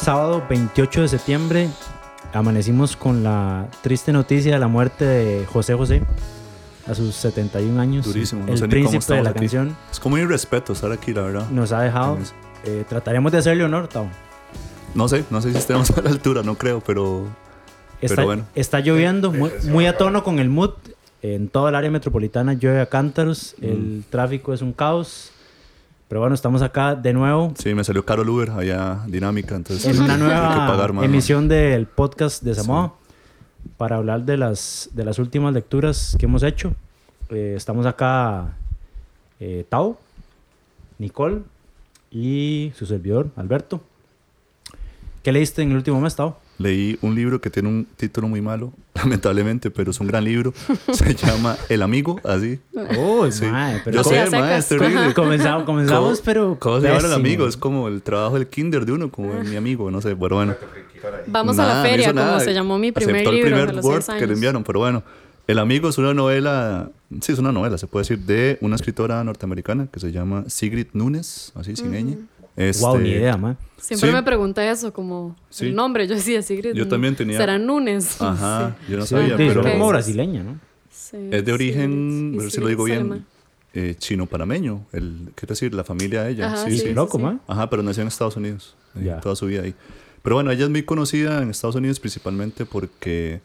sábado 28 de septiembre amanecimos con la triste noticia de la muerte de José José a sus 71 años. Durísimo, no el sé ni cómo príncipe de la aquí. canción Es como un irrespeto estar aquí, la verdad. nos ha dejado. Eh, trataremos de hacerle honor, Tao. No sé, no sé si estemos a la altura, no creo, pero Está, Pero bueno. está lloviendo muy, muy a tono con el mood. En toda el área metropolitana llueve a cántaros. Mm. El tráfico es un caos. Pero bueno, estamos acá de nuevo sí, me salió caro el Uber allá, dinámica, entonces en una nueva pagar emisión del podcast de Samoa para hablar de las, de las últimas lecturas que hemos hecho. Eh, estamos acá eh, Tao, Nicole y su servidor, Alberto. ¿Qué leíste en el último mes, Tao? Leí un libro que tiene un título muy malo, lamentablemente, pero es un gran libro. Se llama El Amigo, así. Oh, Sí. mae, pero Yo ¿cómo- sé, Cosas mae, es secas. terrible. comenzamos, comenzamos ¿Cómo- pero ¿Cómo se llama el amigo? Es como el trabajo del kinder de uno, como mi amigo, no sé, pero bueno. Vamos a Nada, la no feria, como nada. se llamó mi primer Aceptó libro el a primer Word 6 que le enviaron, pero bueno. El amigo es una novela, sí, es una novela, se puede decir, de una escritora norteamericana que se llama Sigrid Nunes, así sin ñ. Este, Wow, ni idea, man. Siempre Sí. me pregunté eso, como Sí. el nombre. Yo decía Sigrid. Yo también tenía- ¿Será Núñez? Ajá, yo no Sí, sabía, sí, pero son como brasileña, ¿no? Sí, es de origen, y si lo digo bien, eh, chino-panameño, el, quiero decir, la familia de ella. Ajá, sí, sí, sí. sí. Loco, man. Ajá, pero nació en Estados Unidos, toda su vida ahí. Pero bueno, ella es muy conocida en Estados Unidos principalmente porque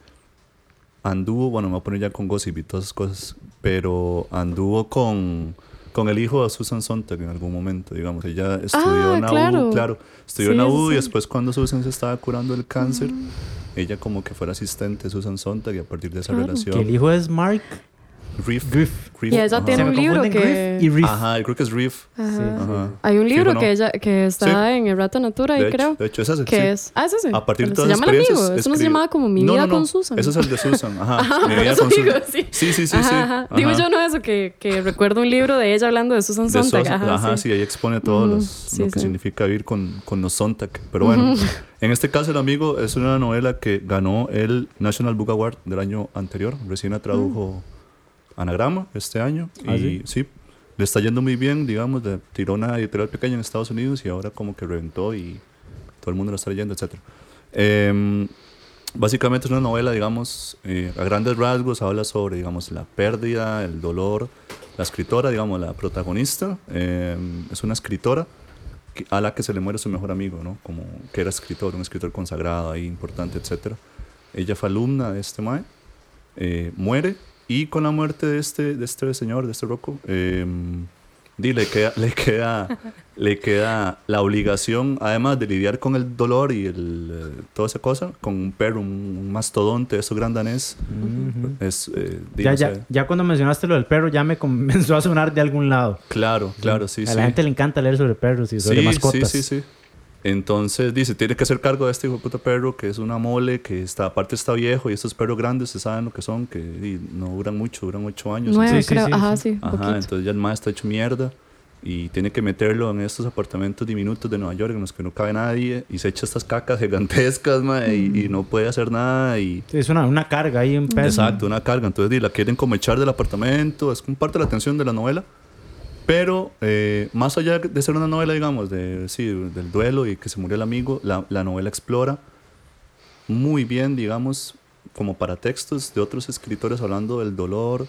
anduvo, bueno, me voy a poner ya con gossip y todas esas cosas, pero anduvo con, con el hijo de Susan Sontag en algún momento, digamos. Ella estudió Ah, en la U, claro. claro, estudió Sí, en la sí, y después cuando Susan se estaba curando el cáncer, ella como que fue la asistente de Susan Sontag y a partir de esa Claro. relación... Que el hijo es Mark Riff. Griff. Riff, Y ella ajá. tiene Se un me libro confunden que- Griff y Riff. Ajá, creo que es Riff. Ajá. Sí. Ajá. Hay un libro ¿no? que ella que está Sí. en el Rato Natura, De ahí hecho, creo. de hecho, es ese, que sí. es. Ah, es ese. A partir de Pero todas se las llama el amigo. Eso no se escribe- llamaba como Mi No, vida no, no. con Susan. Ese es el de Susan. Ajá. Ajá, Mi por vida eso con digo, Susan. sí. Sí, sí, sí. Ajá, sí. ajá. Digo Ajá. yo no eso, que, que recuerdo un libro de ella hablando de Susan De Sontag. Ajá, sí. sí, ahí expone todo Ujú, los- sí, lo que sí. significa vivir con, con los Sontag. Pero bueno, en este caso, El Amigo es una novela que ganó el National Book Award del año anterior. Recién la tradujo Anagrama este año. ¿Ah, y sí? le está yendo muy bien, digamos. Le tiró una editorial pequeña en Estados Unidos y ahora como que reventó y todo el mundo lo está leyendo, etc. Em, básicamente es una novela, digamos, eh, a grandes rasgos, habla sobre, digamos, la pérdida, el dolor. La escritora, digamos, la protagonista, em, es una escritora a la que se le muere su mejor amigo, ¿no? Como que era escritor, un escritor consagrado ahí, importante, etc. Ella fue alumna de este mae, eh, muere y con la muerte de este, de este señor, de este Rocco, em, di, le queda, le, queda, le queda la obligación, además de lidiar con el dolor y el, eh, toda esa cosa, con un perro, un, un mastodonte, eso gran danés. Es, eh, Ya, no ya, sé. ya cuando mencionaste lo del perro, ya me comenzó a sonar de algún lado. Claro, claro, sí, a sí. la gente le encanta leer sobre perros y sobre sí, mascotas. Sí, sí, sí. Entonces dice, tiene que hacer cargo de este hijo de puta perro que es una mole, que está, aparte está viejo y estos perros grandes se saben lo que son, que di, no duran mucho, duran ocho años. Nueve, Sí, sí, creo. sí, Ajá, sí. sí. Ajá, poquito. entonces ya el maestro está hecho mierda y tiene que meterlo en estos apartamentos diminutos de Nueva York en los que no cabe nadie y se echa estas cacas gigantescas mae, y, y no puede hacer nada y... Es una, una carga ahí en peso. Exacto, una carga. Entonces la quieren como echar del apartamento. Es como parte de la atención de la novela. Pero eh, más allá de ser una novela, digamos, de, sí, del duelo y que se murió el amigo, la, la novela explora muy bien, digamos, como para textos de otros escritores hablando del dolor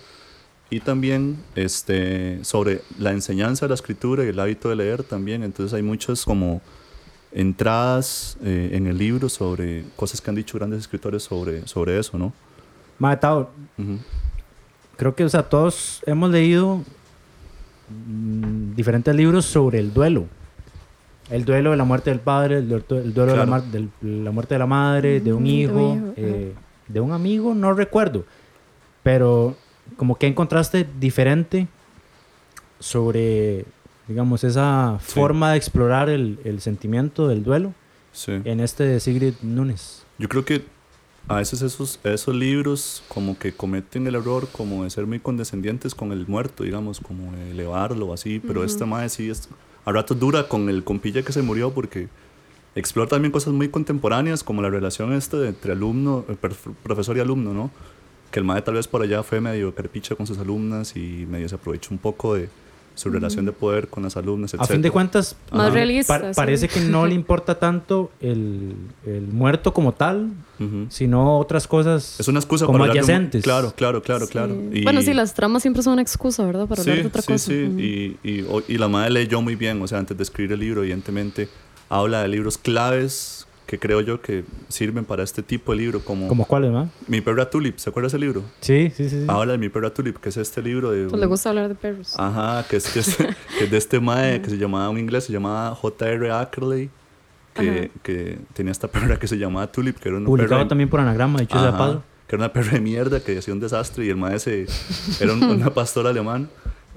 y también este, sobre la enseñanza de la escritura y el hábito de leer también. Entonces hay muchas como entradas eh, en el libro sobre cosas que han dicho grandes escritores sobre, sobre eso, ¿no? Mae, Tao, Ujú. creo que, o sea, todos hemos leído mm, diferentes libros sobre el duelo. El duelo de la muerte del padre, el, duelo- el duelo de, la, Claro. mar- del- la muerte de la madre, de un Mm, de un hijo, hijo, eh, de un amigo, no recuerdo. Pero como que encontraste diferente sobre, digamos, esa Sí. forma de explorar el, el sentimiento del duelo Sí. en este de Sigrid Nunes. Yo creo que a veces esos, esos libros como que cometen el error como de ser muy condescendientes con el muerto, digamos, como de elevarlo así, pero esta madre sí es, a ratos dura con el compilla que se murió porque explora también cosas muy contemporáneas como la relación esta entre alumno, eh, profesor y alumno, ¿no? Que el madre tal vez por allá fue medio carpicha con sus alumnas y medio se aprovechó un poco de, su relación de poder con las alumnas, etc. A fin de cuentas, Más realista, pa- sí. parece que no le importa tanto el, el muerto como tal, Ujú. sino otras cosas Es una excusa como para hablar de un- adyacentes. Claro, claro, claro, Sí. claro. Y- Bueno, sí, las tramas siempre son una excusa, ¿verdad? Para hablar de otra sí, cosa. Sí, Ujú. y, y, o- y la madre leyó muy bien, o sea, antes de escribir el libro, evidentemente, habla de libros claves que creo yo que sirven para este tipo de libro, como, ¿Como cuáles, no? Mi perra Tulip, ¿se acuerda ese libro? Sí, sí, sí. sí. Habla de Mi perra Tulip, que es este libro de... Pues le gusta hablar de perros. Ajá, que es, que es, que es de este mae que se llamaba, un inglés, se llamaba J.R. Ackerley, que, que tenía esta perra que se llamaba Tulip, que era una Publicado perra... también por anagrama, dicho sea paso. que era una perra de mierda que hacía un desastre y el mae se, era un, una pastora alemán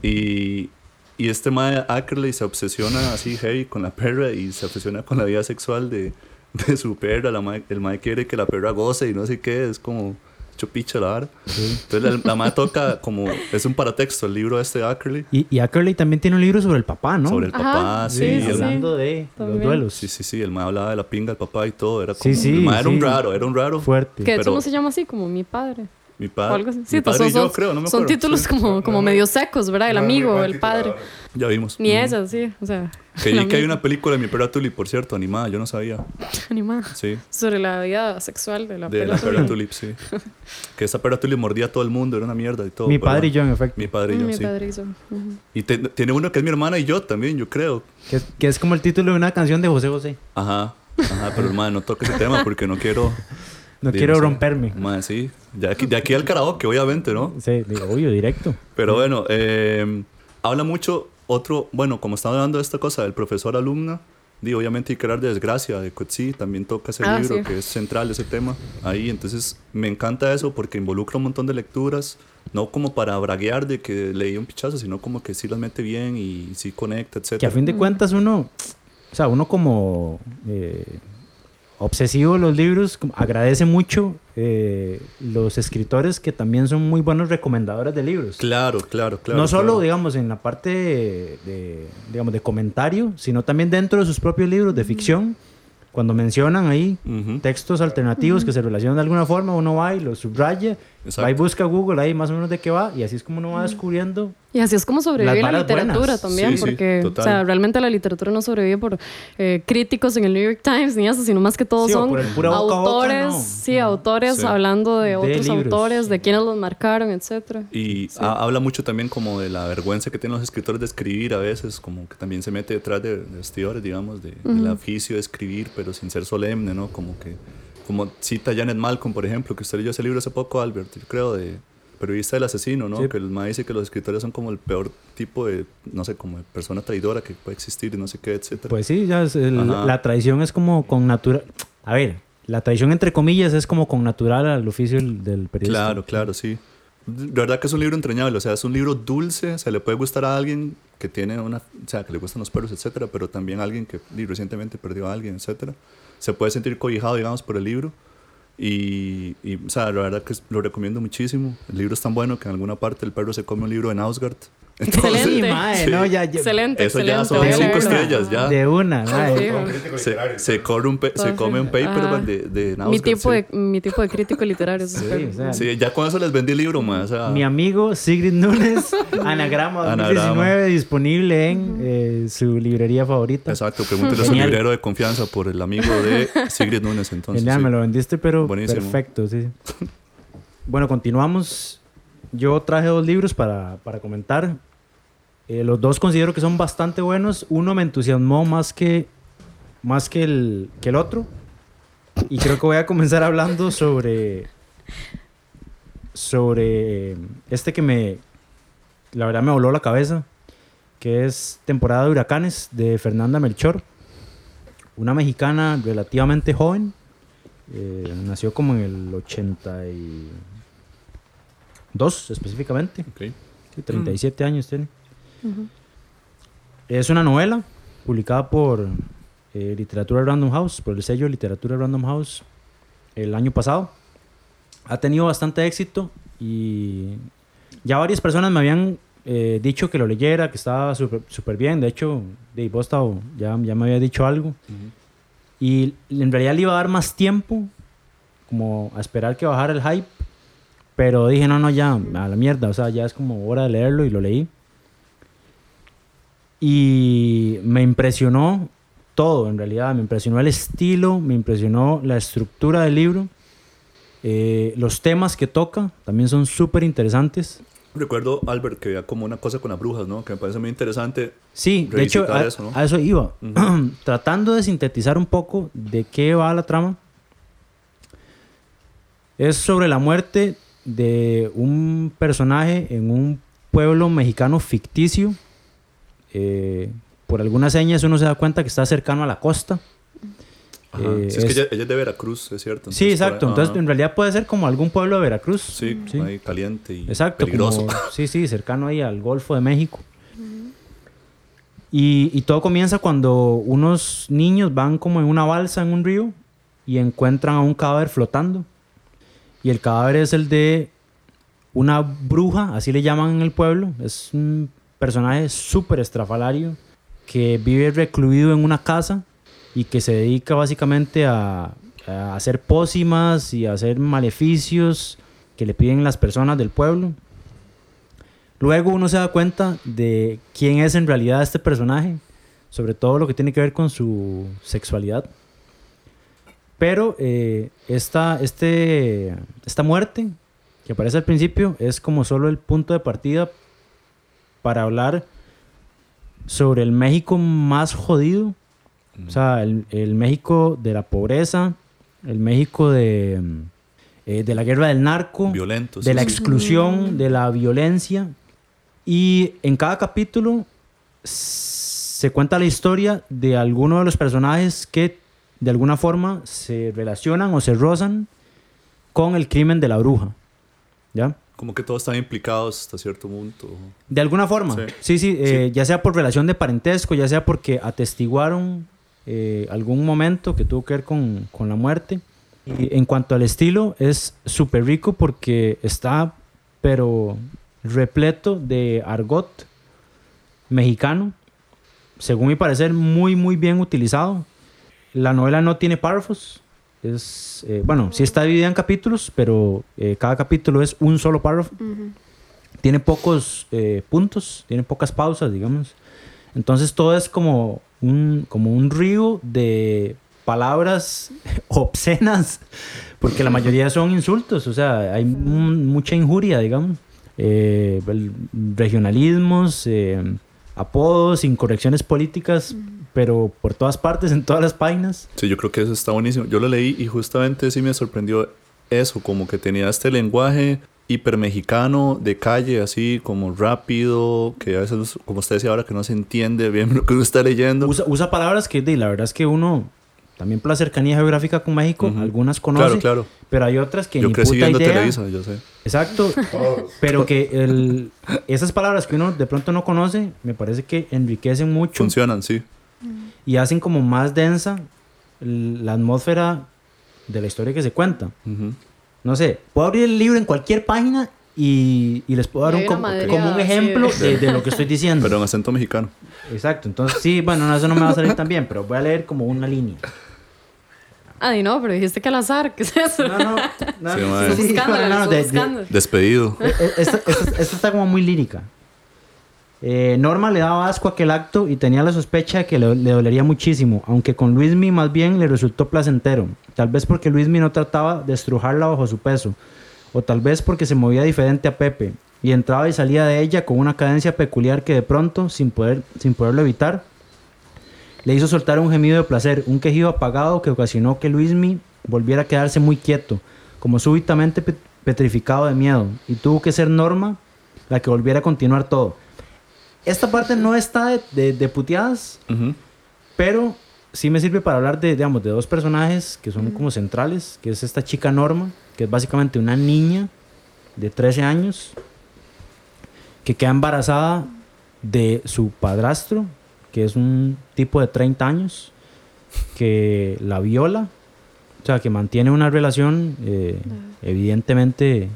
y, y este mae Ackerley se obsesiona así heavy con la perra y se obsesiona con la vida sexual de, de su perra, la el mae quiere que la perra goce y no sé qué, es como chupicha la vara. Entonces la, la mae toca como, es un paratexto el libro este de Ackerley Y, y Ackerley también tiene un libro sobre el papá, ¿no? sobre el Ajá, papá, sí, hablando de los duelos. Sí, sí, sí, el mae hablaba de la pinga del papá y todo, era como, Sí, sí, el mae era un raro, era un raro. Fuerte. que de hecho pero- no se llama así, como mi padre. Mi o padre, algo así. mi Sí, pues padre son, y yo creo, no me son títulos Sí, como, como medio secos, ¿verdad? El No, amigo, el padre. Ya vimos. Ni ella, sí. O sea, Que, hay una película de mi perra Tulip, por cierto, animada, yo no sabía. animada. Sí, Sobre la vida sexual de la de la perra perra Tulip. Sí. Que esa perra Tulip mordía a todo el mundo, era una mierda y todo. Mi padre y yo, en efecto. Mi padre y yo, Mm, Mi sí. padre. Y te- tiene uno que es mi hermana y yo también, yo creo. Que, es- que es como el título de una canción de José José. Ajá, ajá, pero hermano, no toque ese tema porque no quiero. No quiero romperme. Madre, sí. De aquí, de aquí al karaoke, obviamente, ¿no? Sí, digo, obvio, directo. Pero bueno, eh, habla mucho otro, bueno, como estamos hablando de esta cosa del profesor alumna, digo, obviamente hay que hablar de desgracia, de Coetzee, también toca ese Ah, libro sí. que es central ese tema ahí, entonces me encanta eso porque involucra un montón de lecturas, no como para braguear de que leí un pichazo, sino como que sí las mete bien y sí conecta, etc. Que a fin de cuentas uno, o sea, uno como eh, obsesivo de los libros, agradece mucho eh, los escritores que también son muy buenos recomendadores de libros. Claro, claro, claro. no solo, claro. digamos, en la parte de, de, digamos, de comentario, sino también dentro de sus propios libros de ficción. Cuando mencionan ahí Ujú. textos alternativos que se relacionan de alguna forma, uno va y los subraya, Exacto. va y busca Google ahí más o menos de qué va, y así es como uno va descubriendo. Y así es como sobrevive la literatura buenas. también, Sí, sí, porque total. o sea, realmente la literatura no sobrevive por eh, críticos en el New York Times ni eso, sino más que todo Sí, son pura boca autores, no. sí, autores Sí. hablando de, De otros libros. autores, de quienes los marcaron, etcétera. Y ha- habla mucho también como de la vergüenza que tienen los escritores de escribir a veces, como que también se mete detrás de, de vestidores, digamos, de, del oficio de escribir, pero sin ser solemne, ¿no? Como que, como cita Janet Malcolm, por ejemplo, que usted leyó ese libro hace poco, Albert, yo creo, de periodista del asesino, ¿no? Sí. Que el ma dice que los escritores son como el peor tipo de, no sé, como de persona traidora que puede existir y no sé qué, etcétera. Pues sí, ya es el- Ajá. la traición es como con natural. A ver, la traición entre comillas es como con natural al oficio del, del periodista. Claro, claro, sí. De verdad que es un libro entrañable, o sea, es un libro dulce, se le puede gustar a alguien que tiene una, o sea, que le gustan los perros, etcétera, pero también a alguien que recientemente perdió a alguien, etcétera. Se puede sentir cobijado, digamos, por el libro. Y, y, o sea, la verdad que lo recomiendo muchísimo. El libro es tan bueno que en alguna parte el perro se come un libro de Nausgard. Entonces, Sí, Excelente. mae, Sí. no, ya, ya- Excelente, eso ya excelente. son cinco estrellas, ya. De una, mae. Sí, Se, literario. se, corre un pe- se Todo come un paperback Ajá. de, de. Mi tipo, sí. de, mi tipo de crítico literario. Sí, súper. o sea, Sí, ya con eso les vendí el libro. O sea, Mi amigo Sigrid Núñez, Anagrama 2019, disponible en eh, su librería favorita. Exacto, pregúntele a su librero de confianza por el amigo de Sigrid Núñez. Entonces, Genial, sí. me lo vendiste, pero Buenísimo. perfecto, sí. bueno, continuamos. Yo traje dos libros para, para comentar. Eh, los dos considero que son bastante buenos. Uno me entusiasmó más que, más que, el, que el otro. Y creo que voy a comenzar hablando sobre, sobre este que me, la verdad me voló la cabeza, que es Temporada de Huracanes de Fernanda Melchor, una mexicana relativamente joven, eh, nació como en el 82 específicamente, Ok. sí, 37 años tiene. Es una novela publicada por eh, Literatura Random House, por el sello Literatura Random House el año pasado. Ha tenido bastante éxito y ya varias personas me habían eh, dicho que lo leyera, que estaba súper bien. De hecho, de vos, ya, ya me había dicho algo. Y en realidad le iba a dar más tiempo, como a esperar que bajara el hype. Pero dije, no, no, ya, a la mierda. O sea, ya es como hora de leerlo y lo leí. Y me impresionó todo, en realidad. Me impresionó el estilo, me impresionó la estructura del libro. Eh, los temas que toca también son súper interesantes. Recuerdo, Albert, que había como una cosa con las brujas, ¿no? Que me parece muy interesante. Sí, de hecho, a eso, ¿no? a eso iba. Tratando de sintetizar un poco de qué va la trama. Es sobre la muerte de un personaje en un pueblo mexicano ficticio. Eh, por algunas señas uno se da cuenta que está cercano a la costa. Eh, Sí, es, que ella, ella es de Veracruz, es cierto. sí, Entonces, exacto. ahí- Entonces, en realidad puede ser como algún pueblo de Veracruz. Sí, sí. ahí caliente y Exacto, peligroso. como- sí, sí, cercano ahí al Golfo de México. Y, y todo comienza cuando unos niños van como en una balsa en un río y encuentran a un cadáver flotando. Y el cadáver es el de una bruja, así le llaman en el pueblo. Es un personaje súper estrafalario que vive recluido en una casa y que se dedica básicamente a, hacer pócimas y hacer maleficios que le piden las personas del pueblo. Luego uno se da cuenta de quién es en realidad este personaje, sobre todo lo que tiene que ver con su sexualidad. Pero eh, esta, este, esta muerte que aparece al principio es como solo el punto de partida para hablar sobre el México más jodido, o sea, el, el México de la pobreza, el México de, eh, de la guerra del narco, Violento. de sí, la sí. exclusión, de la violencia. Y en cada capítulo se cuenta la historia de alguno de los personajes que de alguna forma se relacionan o se rozan con el crimen de la bruja. ¿Ya? Como que todos están implicados hasta cierto punto. De alguna forma. Sí. Sí, sí, eh, ya sea por relación de parentesco, ya sea porque atestiguaron eh, algún momento que tuvo que ver con, con la muerte. Y en cuanto al estilo, es súper rico porque está, pero repleto de argot mexicano, según mi parecer, muy, muy bien utilizado. La novela no tiene párrafos. Es, eh, bueno, sí está dividida en capítulos, pero eh, cada capítulo es un solo párrafo tiene pocos eh, puntos, tiene pocas pausas, digamos. Entonces todo es como un, como un río de palabras obscenas, porque la mayoría son insultos, o sea, hay mucha injuria, digamos. Eh, regionalismos, eh, apodos, incorrecciones políticas, pero por todas partes, en todas las páginas. Sí, yo creo que eso está buenísimo. Yo lo leí y justamente sí me sorprendió eso, como que tenía este lenguaje hipermexicano de calle, así como rápido, que a veces, como usted decía ahora, que no se entiende bien lo que uno está leyendo. Usa, usa palabras que la verdad es que uno, también por la cercanía geográfica con México, Ujú. algunas conoce, Claro, claro. pero hay otras que Yo ni crecí puta viendo idea. Televisa, yo sé. Exacto, pero que el, esas palabras que uno de pronto no conoce, me parece que enriquecen mucho Funcionan, sí. y hacen como más densa la atmósfera de la historia que se cuenta. Ujú. No sé, puedo abrir el libro en cualquier página y, y les puedo dar un, hay una com- madreada como un ejemplo de- de, de lo que estoy diciendo. Pero en acento mexicano. Exacto, entonces sí, bueno, no, eso no me va a salir tan bien, pero voy a leer como una línea. Ah, di no, pero dijiste que al azar. ¿Qué es eso? No, no, no, Sí, no, sí, buscando, no, de- de-. Despedido. Eh, eh, esta está como muy lírica. Eh, Norma le daba asco a aquel acto y tenía la sospecha de que le, le dolería muchísimo, aunque con Luismi más bien le resultó placentero. Tal vez porque Luismi no trataba de estrujarla bajo su peso, o tal vez porque se movía diferente a Pepe y entraba y salía de ella con una cadencia peculiar que de pronto, sin, poder, sin poderlo evitar, le hizo soltar un gemido de placer, un quejido apagado que ocasionó que Luismi volviera a quedarse muy quieto, como súbitamente pe- petrificado de miedo, y tuvo que ser Norma la que volviera a continuar todo. Esta parte no está de, de- de puteadas, pero sí me sirve para hablar de, digamos, de dos personajes que son como centrales, que es esta chica Norma, que es básicamente una niña de 13 años, que queda embarazada de su padrastro, que es un tipo de 30 años, que la viola, o sea, que mantiene una relación eh, evidentemente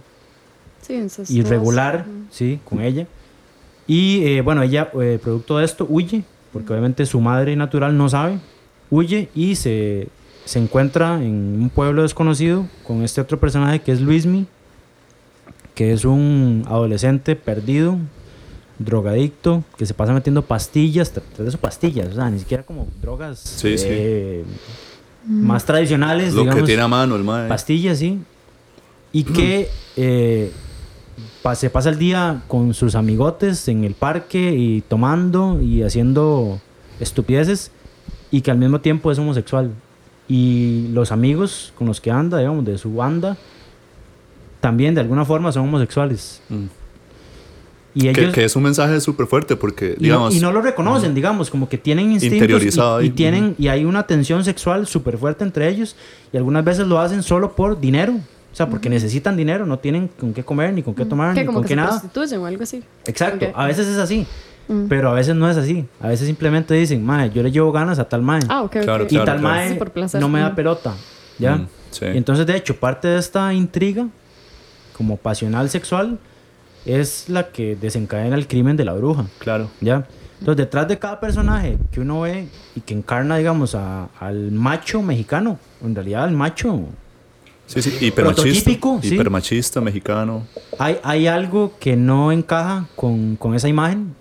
Sí, incestuoso. irregular, sí, con ella. Y eh, bueno, ella, eh, producto de esto, huye, porque obviamente su madre natural no sabe, huye y se, se encuentra en un pueblo desconocido con este otro personaje que es Luismi, que es un adolescente perdido, drogadicto, que se pasa metiendo pastillas, de eso pastillas, o sea, ni siquiera como drogas Sí, sí. eh, más tradicionales, Lo que digamos, tiene a mano el mae. pastillas, sí, y que eh, pa- se pasa el día con sus amigotes en el parque y tomando y haciendo estupideces y que al mismo tiempo es homosexual. Y los amigos con los que anda, digamos, de su banda, también de alguna forma son homosexuales. Mm. Y Que, ellos... que es un mensaje súper fuerte porque, y, no, digamos, y no lo reconocen, digamos, como que tienen instintos Interiorizado y, y tienen y hay una tensión sexual súper fuerte entre ellos y algunas veces lo hacen solo por dinero, o sea, porque necesitan dinero, no tienen con qué comer ni con qué tomar Que ni como con que qué se nada. prostituyen o algo así. Exacto, Ok. a veces es así, pero a veces no es así. A veces simplemente dicen, mae, yo le llevo ganas a tal mae Ah, ok, Claro, ok. y claro, tal claro. mae placer. no me da pelota, ¿ya? Mm, sí. Y entonces, de hecho, parte de esta intriga, como pasional sexual, es la que desencadena el crimen de la bruja. claro. ¿Ya? Entonces, detrás de cada personaje que uno ve y que encarna, digamos, a- al macho mexicano, en realidad al macho, Sí, sí, hipermachista. Sí. Hipermachista, mexicano. hay, hay algo que no encaja con, con esa imagen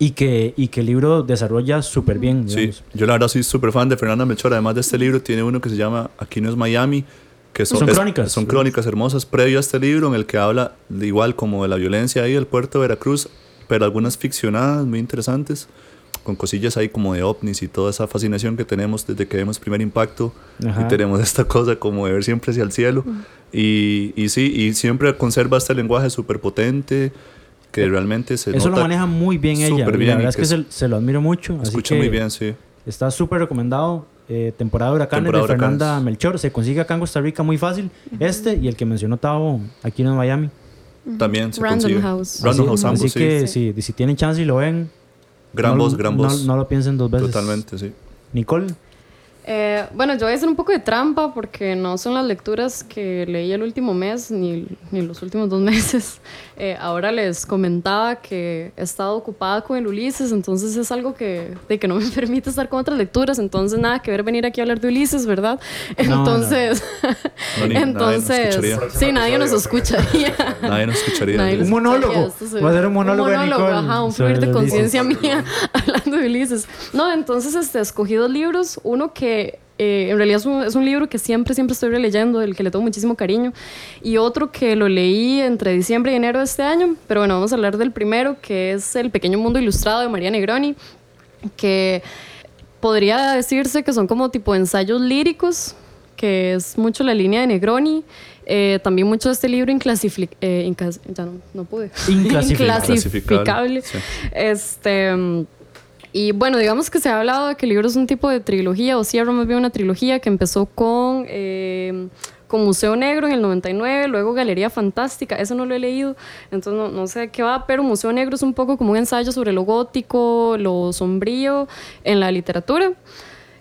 y que, y que el libro desarrolla súper bien. Sí, digamos. yo la verdad soy súper fan de Fernanda Melchor. Además de este libro, tiene uno que se llama Aquí no es Miami, que son, Son es- crónicas. son crónicas hermosas previo a este libro, en el que habla igual como de la violencia ahí del puerto de Veracruz, pero algunas ficcionadas muy interesantes, con cosillas ahí como de ovnis y toda esa fascinación que tenemos desde que vemos primer impacto Ajá. y tenemos esta cosa como de ver siempre hacia el cielo. Y, y sí, y siempre conserva este lenguaje súper potente que realmente se Eso lo nota- maneja muy bien ella. bien la y verdad es que es- se, se lo admiro mucho. así escucha que muy bien, sí. Está súper recomendado. Eh, temporada de huracanes Temporada de huracanes. Fernanda Melchor. Se consigue acá en Costa Rica muy fácil. Este y el que mencionó Tavo aquí en Miami. También se Random consigue. House. Random así House ambos, así sí. que Sí. si, si tienen chance y lo ven, Gran no, voz, gran no- voz. No, lo piensen dos veces. Totalmente, sí. Nicole. Eh, bueno, yo voy a hacer un poco de trampa porque no son las lecturas que leí el último mes ni, ni los últimos dos meses. Eh, ahora les comentaba que he estado ocupada con el Ulises, entonces es algo que, de que no me permite estar con otras lecturas, entonces nada que ver venir aquí a hablar de Ulises, ¿verdad? no. Entonces, No, ni- nadie nos entonces, escucharía. sí, nadie nos escucharía. Nadie nos escucharía. Nadie Un monólogo. Va a ser un monólogo de Nicole ajá, un fluir de conciencia mía hablando de Ulises. No, entonces este, escogí dos libros. Uno que eh, en realidad es un, es un libro que siempre, siempre estoy releyendo, del que le tengo muchísimo cariño. Y otro que lo leí entre diciembre y enero de este año. Pero bueno, vamos a hablar del primero, que es El pequeño mundo ilustrado de María Negroni, que podría decirse que son como tipo ensayos líricos, que es mucho la línea de Negroni. Eh, también mucho de este libro inclasifi- eh, incas- ya no, no pude. Inclasificable. Inclasificable. Sí. Este, mm, y bueno, digamos que se ha hablado de que el libro es un tipo de trilogía, o cierra más bien una trilogía que empezó con, eh, con Museo Negro en el 99, luego Galería Fantástica, eso no lo he leído, entonces no, sé qué va, pero Museo Negro es un poco como un ensayo sobre lo gótico, lo sombrío en la literatura.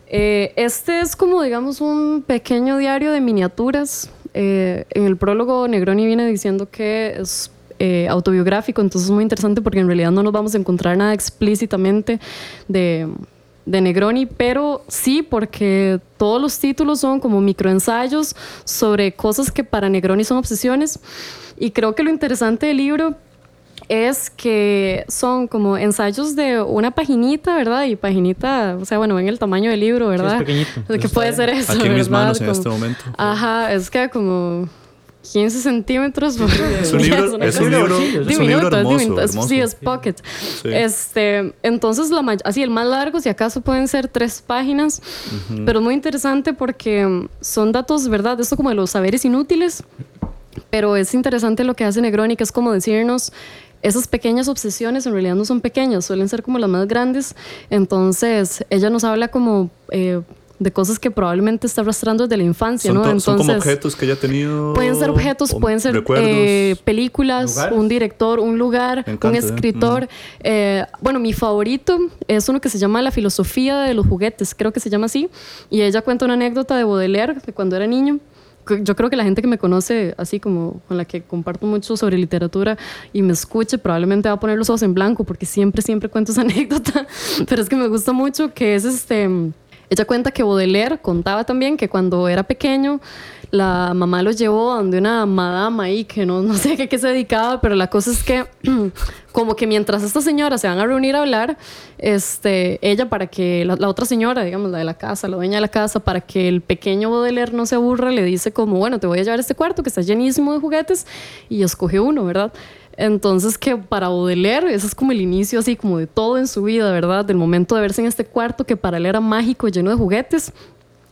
Eh, este es como, digamos, un pequeño diario de miniaturas. Eh, en el prólogo, Negroni viene diciendo que es eh, autobiográfico, entonces es muy interesante porque en realidad no nos vamos a encontrar nada explícitamente de, de Negroni, pero sí porque todos los títulos son como microensayos sobre cosas que para Negroni son obsesiones. Y creo que lo interesante del libro es que son como ensayos de una paginita, ¿verdad? Y paginita, o sea, bueno, ven el tamaño del libro, ¿verdad? pequeñito. De que Está puede ser eso. Aquí en mis manos en Como- este momento. Ajá, es que como 15 centímetros. por- Es un libro, es un libro, bolsillo, es un libro Diminuto, es hermoso, hermoso. Sí, es pocket. Este, entonces, la así, el más largo, si acaso pueden ser tres páginas, pero es muy interesante porque mm, son datos, ¿verdad? Esto como de los saberes inútiles, pero es interesante lo que hace Negroni, que es como decirnos, esas pequeñas obsesiones en realidad no son pequeñas, suelen ser como las más grandes. Entonces, ella nos habla como eh, de cosas que probablemente está arrastrando desde la infancia, ¿no? to- son como Entonces, objetos que ella ha tenido. Pueden ser objetos, pueden ser eh, películas, Lugares. un director, un lugar, Me un encanta, ¿eh? escritor. Eh, bueno, mi favorito es uno que se llama La filosofía de los juguetes, creo que se llama así. Y ella cuenta una anécdota de Baudelaire de cuando era niño. Yo creo que la gente que me conoce, así como con la que comparto mucho sobre literatura y me escuche, probablemente va a poner los ojos en blanco porque siempre, siempre cuento esa anécdota. Pero es que me gusta mucho que es este ella cuenta que Baudelaire contaba también que cuando era pequeño la mamá lo llevó donde una madama ahí que no, no sé a qué se dedicaba, pero la cosa es que como que mientras estas señoras se van a reunir a hablar, este, ella para que la, otra señora, digamos, la de la casa, la dueña de la casa, para que el pequeño Baudelaire no se aburra, le dice como, bueno, te voy a llevar este cuarto que está llenísimo de juguetes y escoge uno, ¿verdad? Entonces que para Baudelaire, ese es como el inicio así como de todo en su vida, ¿verdad? Del momento de verse en este cuarto que para él era mágico, lleno de juguetes,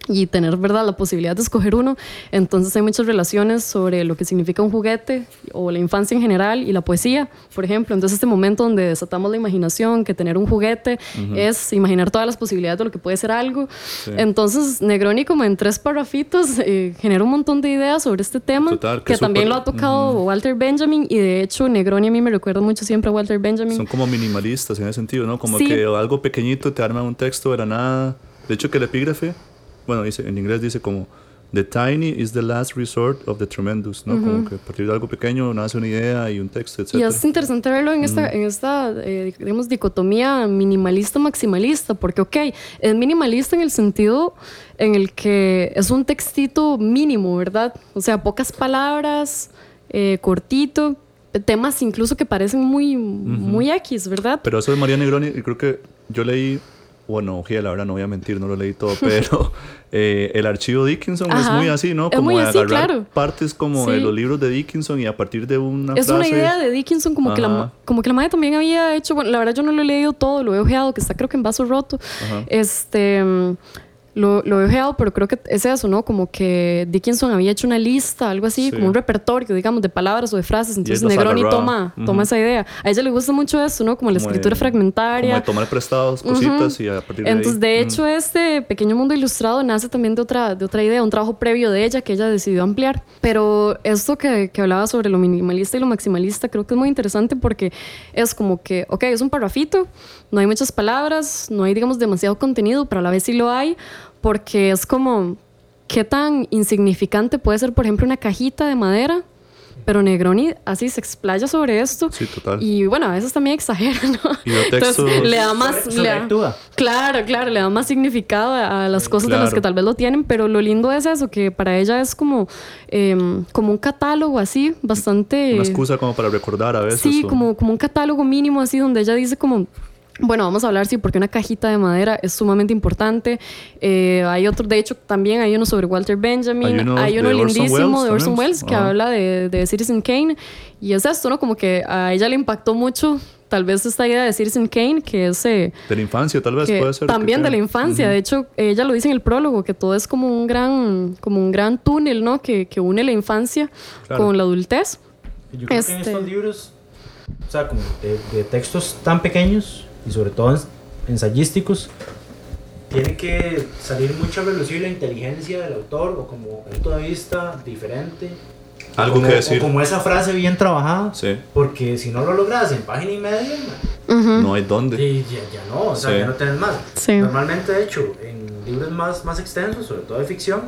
y tener verdad la posibilidad de escoger uno. Entonces hay muchas relaciones sobre lo que significa un juguete o la infancia en general y la poesía, por ejemplo. Entonces este momento donde desatamos la imaginación, que tener un juguete uh -huh. es imaginar todas las posibilidades de lo que puede ser algo. Sí. Entonces Negroni como en tres parrafitos eh, genera un montón de ideas sobre este tema Total, que, que también super, lo ha tocado uh -huh. Walter Benjamin y de hecho Negroni a mí me recuerda mucho siempre a Walter Benjamin. Son como minimalistas en ese sentido, ¿no? Como Sí. que algo pequeñito te arma un texto de la nada. De hecho que el epígrafe bueno, dice, en inglés dice como The tiny is the last resort of the tremendous, ¿no? Como que a partir de algo pequeño nace una idea y un texto, etc. Y es interesante verlo en esta, en esta eh, digamos, dicotomía minimalista-maximalista, porque, ok, es minimalista en el sentido en el que es un textito mínimo, ¿verdad? O sea, pocas palabras, eh, cortito, temas incluso que parecen muy, muy X, ¿verdad? Pero eso de María Negroni, creo que yo leí, bueno, oje, la verdad no voy a mentir, no lo leí todo, pero eh, el archivo Dickinson es muy así, ¿no? Es Como muy de así, agarrar claro. partes como de los libros de Dickinson y a partir de una Es frase... una idea de Dickinson, como que, la, como que la madre también había hecho. Bueno, la verdad, yo no lo he leído todo, lo he ojeado, que está creo que en vaso roto. Ajá. Este. Lo, lo he ojeado, pero creo que es eso, ¿no? Como que Dickinson había hecho una lista, algo así, Sí. como un repertorio, digamos, de palabras o de frases. Entonces Negroni toma, Ujú. toma esa idea. A ella le gusta mucho eso, ¿no? Como la como escritura de- fragmentaria. Como de tomar prestados cositas y a partir de Entonces, ahí... de mm. hecho, este pequeño mundo ilustrado nace también de otra, de otra idea, un trabajo previo de ella que ella decidió ampliar. Pero esto que, que hablaba sobre lo minimalista y lo maximalista creo que es muy interesante porque es como que, ok, es un parrafito, no hay muchas palabras, no hay, digamos, demasiado contenido, pero a la vez sí lo hay, porque es como, ¿qué tan insignificante puede ser, por ejemplo, una cajita de madera? Pero Negroni así se explaya sobre esto. Sí, total. Y bueno, a veces también exagera, ¿no? Y Entonces le da más... Sobre- le da-. Claro, claro, le da más significado a las cosas de las Claro. que tal vez lo tienen, pero lo lindo es eso, que para ella es como, em, como un catálogo así, bastante... Una excusa como para recordar a veces. Sí, o- como, como un catálogo mínimo así, donde ella dice como... Bueno, vamos a hablar, sí, porque una cajita de madera es sumamente importante. Eh, hay otro, de hecho, también hay uno sobre Walter Benjamin. Hay uno Hay uno, lindísimo de Orson. Welles que Ajá. habla de, de Citizen Kane. Y es esto, ¿no? Como que a ella le impactó mucho, tal vez esta idea de Citizen Kane, que es... eh, De la infancia, tal vez, puede ser. también de la infancia. De hecho, ella lo dice en el prólogo, que todo es como un gran, como un gran túnel, ¿no? Que, que une la infancia Claro. con la adultez. Yo creo que en Este- estos libros, o sea, como de, de textos tan pequeños y sobre todo ens- ensayísticos, tiene que salir mucho a relucir la inteligencia del autor o como un punto de vista diferente. Algo como, que decir. o como esa frase bien trabajada. Sí. Porque si no lo logras en página y media, man, Ujú. No hay dónde. y ya, ya no, o sea, Sí. ya no tenés más. Sí. Normalmente, de hecho, en libros más, más extensos, sobre todo de ficción,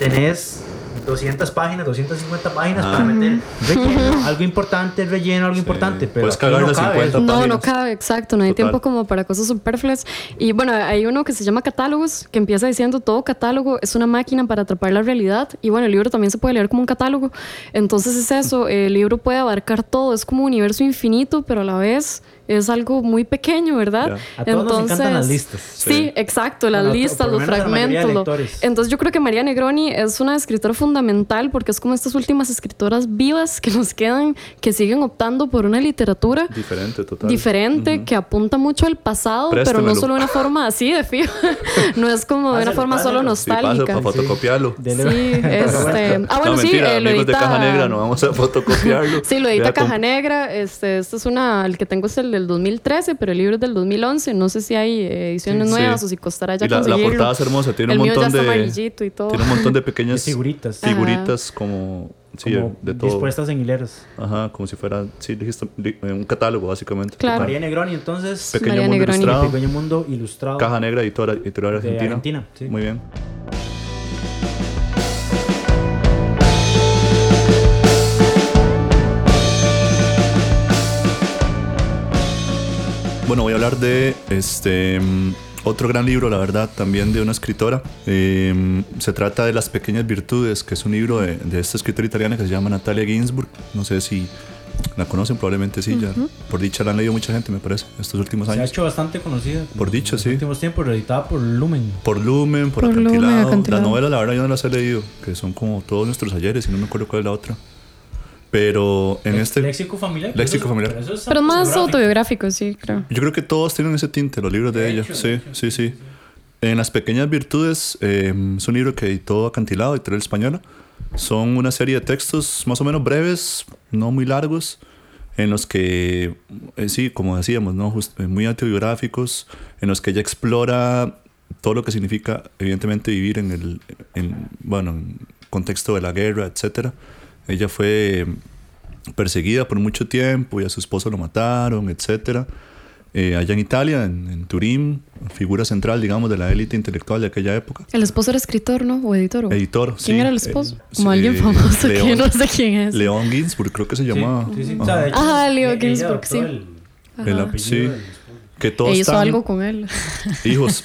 tenés 200 páginas, 250 páginas Ah. para meter relleno, algo importante, relleno, algo Sí. importante, pero Puedes cagar no las cabe 50 eso. No, no páginas. cabe, exacto, no hay Total. tiempo como para cosas superfluas. Y bueno, hay uno que se llama Catálogos, que empieza diciendo todo catálogo es una máquina para atrapar la realidad. Y bueno, el libro también se puede leer como un catálogo. Entonces es eso, el libro puede abarcar todo, es como un universo infinito, pero a la vez es algo muy pequeño, ¿verdad? A todos nos encantan las listas. Sí, Sí. exacto, las Bueno, listas, los de fragmentos. lo-. Entonces yo creo que María Negroni es una escritora fundamental porque es como estas últimas escritoras vivas que nos quedan, que siguen optando por una literatura Diferente, total. diferente, Ujú. que apunta mucho al pasado, pero no solo de una forma así de fijo. no es como de una Pásale, forma solo pásale. Sí, pasa nostálgica. para fotocopiarlo. Sí, este. Ah, bueno, no, sí, mentira, eh, lo amigos de edita- Caja Negra, no vamos a fotocopiarlo. Sí, lo edita Caja Negra. Este, este es una, el que tengo es el del 2013, pero el libro es del 2011. No sé si hay eh, ediciones Sí. nuevas Sí. o si costará ya Y la, la conseguirlo. portada es hermosa, tiene el un mío ya montón está de. amarillito y todo. Tiene un montón de pequeñas De figuritas. figuritas como. Sí, como de todo. dispuestas en hileras. Ajá, como si fuera. Sí, eh, un catálogo, básicamente. Claro. María Negroni, entonces, Pequeño María mundo Negroni. ilustrado. pequeño mundo ilustrado Caja Negra, editora, editorial de argentina. Argentina. sí. Muy bien. Bueno, voy a hablar de este mm, otro gran libro, la verdad, también de una escritora. Eh, se trata de Las Pequeñas Virtudes, que es un libro de, de esta escritora italiana que se llama Natalia Ginsburg. No sé si la conocen, probablemente sí. ya, por dicha la han leído mucha gente, me parece, estos últimos Se ha años. hecho bastante conocida. Por dicho, en los sí. últimos tiempos, editada por Lumen. Por Lumen, por, Por Lumen, acantilado. Acantilado. Las novelas, la verdad, yo no las he leído, que son como todos nuestros ayeres, y no me acuerdo cuál es la otra. Pero en este. Léxico familiar. Léxico familiar. Pero, eso es Pero más autobiográfico. sí, creo. Yo creo que todos tienen ese tinte, los libros de, De ella. hecho, sí, de hecho, sí, sí, En Las Pequeñas Virtudes eh, es un libro que editó Acantilado, editorial española. Son una serie de textos más o menos breves, no muy largos, en los que, eh, sí, como decíamos, ¿no? Just- eh, muy autobiográficos, en los que ella explora todo lo que significa, evidentemente, vivir en el en, bueno, en contexto de la guerra, etcétera. Ella fue perseguida por mucho tiempo y a su esposo lo mataron, etcétera. Eh, allá en Italia, en, en Turín, figura central, digamos, de la élite intelectual de aquella época. El esposo era escritor, ¿no? O editor. ¿o? Editor, ¿Quién sí. era el esposo? Eh, Como sí, alguien famoso que León, yo no sé quién es. León Ginsburg, creo que se llamaba. Sí, sí, Ajá, Leo ella Ginsburg, sí. el- El Ajá. apellido, sí. Que todos E hizo están algo con él. hijos,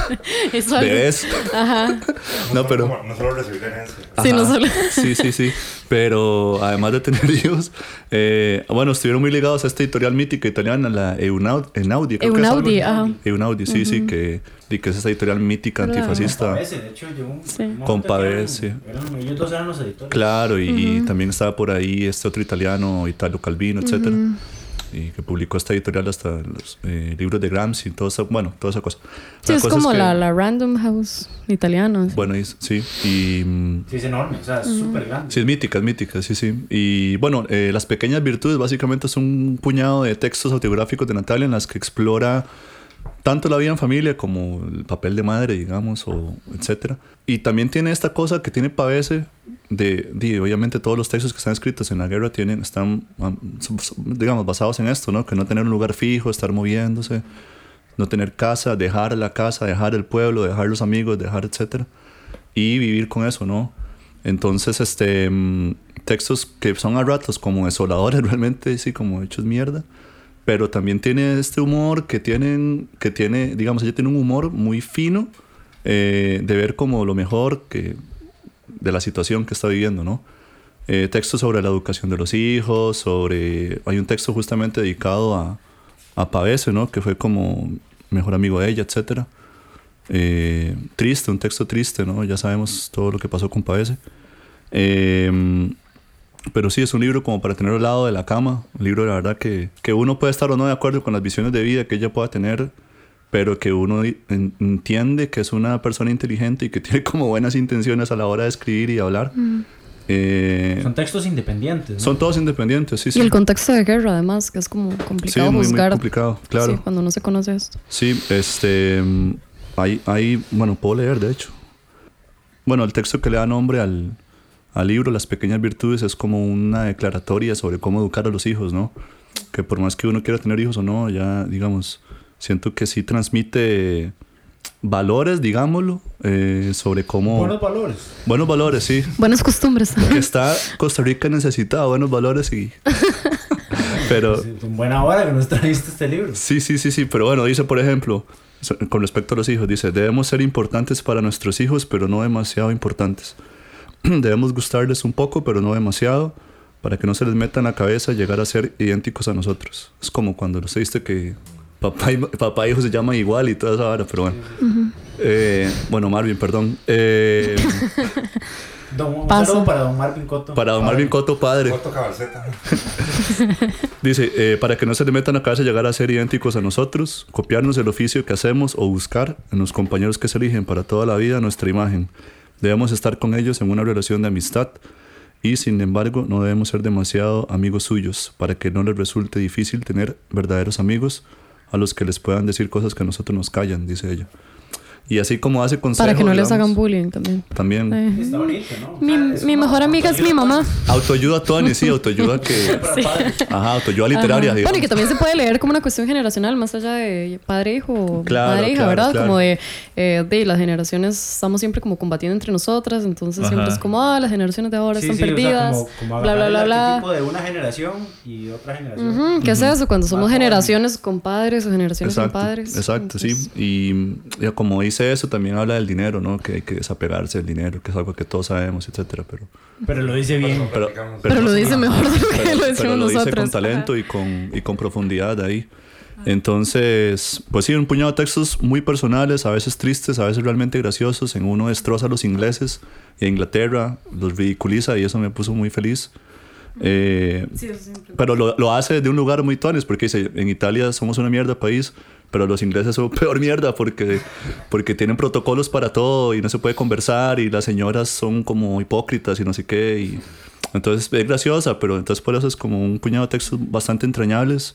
hizo algo. bebés. Ajá. No, solo pero- como- no solo recibir herencia. Sí, no solo. Sí, sí, sí. Pero además de tener hijos, eh, bueno, estuvieron muy ligados a esta editorial mítica italiana, la Eunaudi. Enaudi, creo que es algo Eunaudi, ajá. Sí, sí, que, y que es esa editorial mítica Claro. antifascista. Compadece, de hecho, llegó un- Sí. Compadece. que eran- eran- Ellos dos eran los editores. Claro, y, y también estaba por ahí este otro italiano, Italo Calvino, etcétera, y que publicó esta editorial hasta los eh, libros de Gramsci, todo eso, bueno, toda esa cosa. Sí, La es cosa como que- la, la Random House italiana. Bueno, y- sí, y... mm, Sí, es enorme, o sea, es súper grande. Sí, es mítica, es mítica, sí, sí. Y bueno, eh, Las Pequeñas Virtudes básicamente es un puñado de textos autobiográficos de Natalia en las que explora tanto la vida en familia como el papel de madre, digamos, o etcétera. Y también tiene esta cosa que tiene Pavese de, de, obviamente todos los textos que están escritos en la guerra tienen, están, digamos, basados en esto, ¿no? Que no tener un lugar fijo, estar moviéndose, no tener casa, dejar la casa, dejar el pueblo, dejar los amigos, dejar etcétera. Y vivir con eso, ¿no? Entonces, este, mm, textos que son a ratos como desoladores, realmente, sí, como hechos mierda. Pero también tiene este humor que tienen, que tiene, digamos, ella tiene un humor muy fino eh, de ver como lo mejor que, de la situación que está viviendo, ¿no? Eh, textos sobre la educación de los hijos, sobre... Hay un texto justamente dedicado a, a Pavese, ¿no? Que fue como mejor amigo de ella, etcétera. Eh, triste, un texto triste, ¿no? Ya sabemos todo lo que pasó con Pavese. Eh, pero sí, es un libro como para tenerlo al lado de la cama. Un libro, la verdad, que, que uno puede estar o no de acuerdo con las visiones de vida que ella pueda tener, pero que uno en- entiende que es una persona inteligente y que tiene como buenas intenciones a la hora de escribir y hablar. Eh, Son textos independientes. ¿no? son todos independientes, sí, sí. Y el contexto de guerra, además, que es como Sí, complicado muy, muy juzgar. complicado, claro. Sí, cuando no se conoce esto. Sí, este. mm, Hay, hay, bueno, puedo leer, de hecho. Bueno, el texto que le da nombre al, al libro, Las Pequeñas Virtudes, es como una declaratoria sobre cómo educar a los hijos, ¿no? Que por más que uno quiera tener hijos o no, ya, digamos, siento que sí transmite valores, digámoslo, eh, sobre cómo. Buenos valores. buenos valores, sí. Buenas costumbres. Que está Costa Rica necesita buenos valores y. Pero. Sí, buena hora que nos trajiste este libro. Sí, sí, sí, sí, pero bueno, dice, por ejemplo, con respecto a los hijos, dice, debemos ser importantes para nuestros hijos, pero no demasiado importantes. debemos gustarles un poco, pero no demasiado, para que no se les meta en la cabeza llegar a ser idénticos a nosotros. Es como cuando usted dice que papá y, papá e hijo se llaman igual y toda esa vara, pero bueno. Eh, bueno, Marvin, perdón. Eh, Don, un Pasa. saludo para don Marvin Coto. para don Marvin Coto, padre. Cabalceta. Dice, eh, para que no se le metan a cabeza llegar a ser idénticos a nosotros, copiarnos el oficio que hacemos o buscar en los compañeros que se eligen para toda la vida nuestra imagen. Debemos estar con ellos en una relación de amistad y, sin embargo, no debemos ser demasiado amigos suyos para que no les resulte difícil tener verdaderos amigos a los que les puedan decir cosas que a nosotros nos callan, dice ella. Y así como hace consejos. Para que no les digamos, hagan bullying también. También. Eh, Está bonito, ¿no? Mi, mi mejor amiga es mi mamá. Autoayuda Tony, sí, autoayuda que. Ajá, autoayuda literaria, digamos. Bueno, y que también se puede leer como una cuestión generacional, más allá de padre-hijo, Claro, madre-hija, claro, ¿verdad? claro. Como de, eh, de las generaciones, estamos siempre como combatiendo entre nosotras, entonces siempre Ajá. es como, ah, las generaciones de ahora están perdidas, bla, bla, bla, bla. de una generación y otra generación. Ujú, ¿Qué es eso? Cuando somos generaciones con padres o generaciones sin Exacto, padres. exacto, Entonces, sí. Y ya como dice eso, también habla del dinero, ¿no? Que hay que desapegarse del dinero, que es algo que todos sabemos, etcétera. Pero, Pero lo dice bien. pero, Pero lo dice mejor de lo que pero- lo pero decimos lo dice nosotros. con talento y con, y con profundidad ahí. Entonces, pues sí, un puñado de textos muy personales, a veces tristes, a veces realmente graciosos. En uno destroza a los ingleses y a Inglaterra, los ridiculiza y eso me puso muy feliz. Eh, pero lo, lo hace de un lugar muy tones, porque dice, en Italia somos una mierda país, pero los ingleses son peor mierda porque, porque tienen protocolos para todo y no se puede conversar y las señoras son como hipócritas y no sé qué. Y, entonces es graciosa, pero entonces por eso es como un puñado de textos bastante entrañables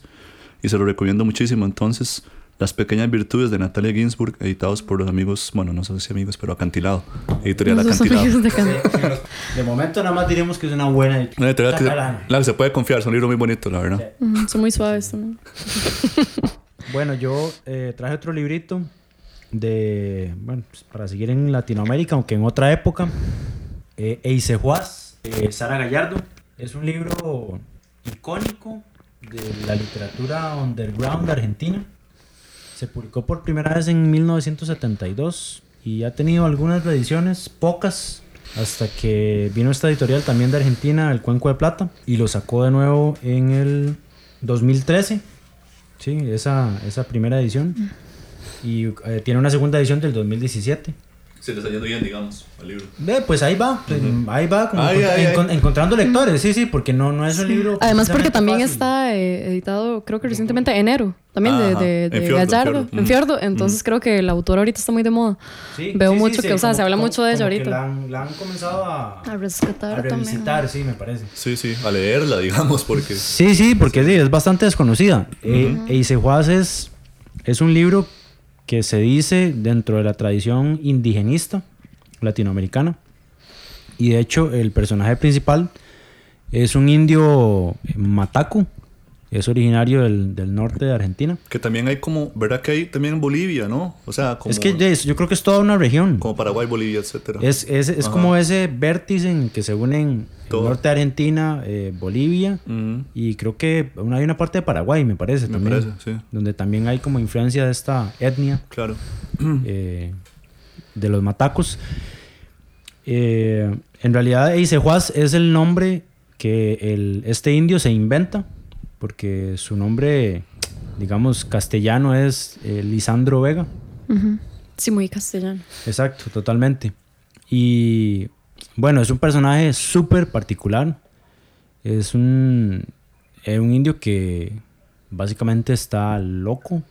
y se lo recomiendo muchísimo. Entonces, Las pequeñas virtudes de Natalia Ginsburg, editados por los amigos, bueno, no sé si amigos, pero Acantilado, editorial Los Acantilado. de De momento nada más diremos que es una buena Una editorial que, catalana. la que se puede confiar, es un libro muy bonito, la verdad. Mm, Son muy suaves también. Bueno, yo eh, traje otro librito de, bueno, pues, para seguir en Latinoamérica, aunque en otra época. Eh, Eisejuaz, de Sara Gallardo. Es un libro icónico de la literatura underground argentina. Se publicó por primera vez en 1972 y ha tenido algunas reediciones, pocas, hasta que vino esta editorial también de Argentina, El Cuenco de Plata, y lo sacó de nuevo en el 2013. Sí, esa, esa primera edición. Y eh, tiene una segunda edición del 2017. Se le está yendo bien, digamos, al libro. Ve, pues ahí va, pues, ahí va, como Ay, encont- ay, ay. encon- encontrando lectores, sí, sí, porque no, no es un libro. Además, porque también fácil. está eh, editado, creo que recientemente, enero, también de, Ajá, de, de Fiordo, en Gallardo, Fiordo. en. Fiordo. Entonces, creo que el autor ahorita está muy de moda. Sí, Veo sí, mucho sí, que, o sea, como- se habla como- mucho de ella ahorita. La han, la han comenzado a, A rescatar a también. revisitar, sí, me parece. Sí, sí, a leerla, digamos, porque... Sí, sí, porque sí, es bastante desconocida. Eh, Eisejuaz es, es un libro que se dice dentro de la tradición indigenista latinoamericana. Y de hecho, el personaje principal es un indio mataco. Es originario del, del norte de Argentina. Que también hay como, ¿verdad que hay también en Bolivia, no? O sea, como, Es que es- yo creo que es toda una región. como Paraguay, Bolivia, etcétera. Es, es, es como ese vértice en que se unen el norte de Argentina, eh, Bolivia Mm, y creo que una- hay una parte de Paraguay, me parece me también. parece, sí, Donde también hay como influencia de esta etnia claro. eh, de los matacos. Eh, en realidad, Eisejuaz es el nombre que el, este indio se inventa, porque su nombre, digamos, castellano es eh, Lisandro Vega. Sí, muy castellano. Exacto, totalmente. Y bueno, es un personaje súper particular. Es un, es un indio que básicamente está loco.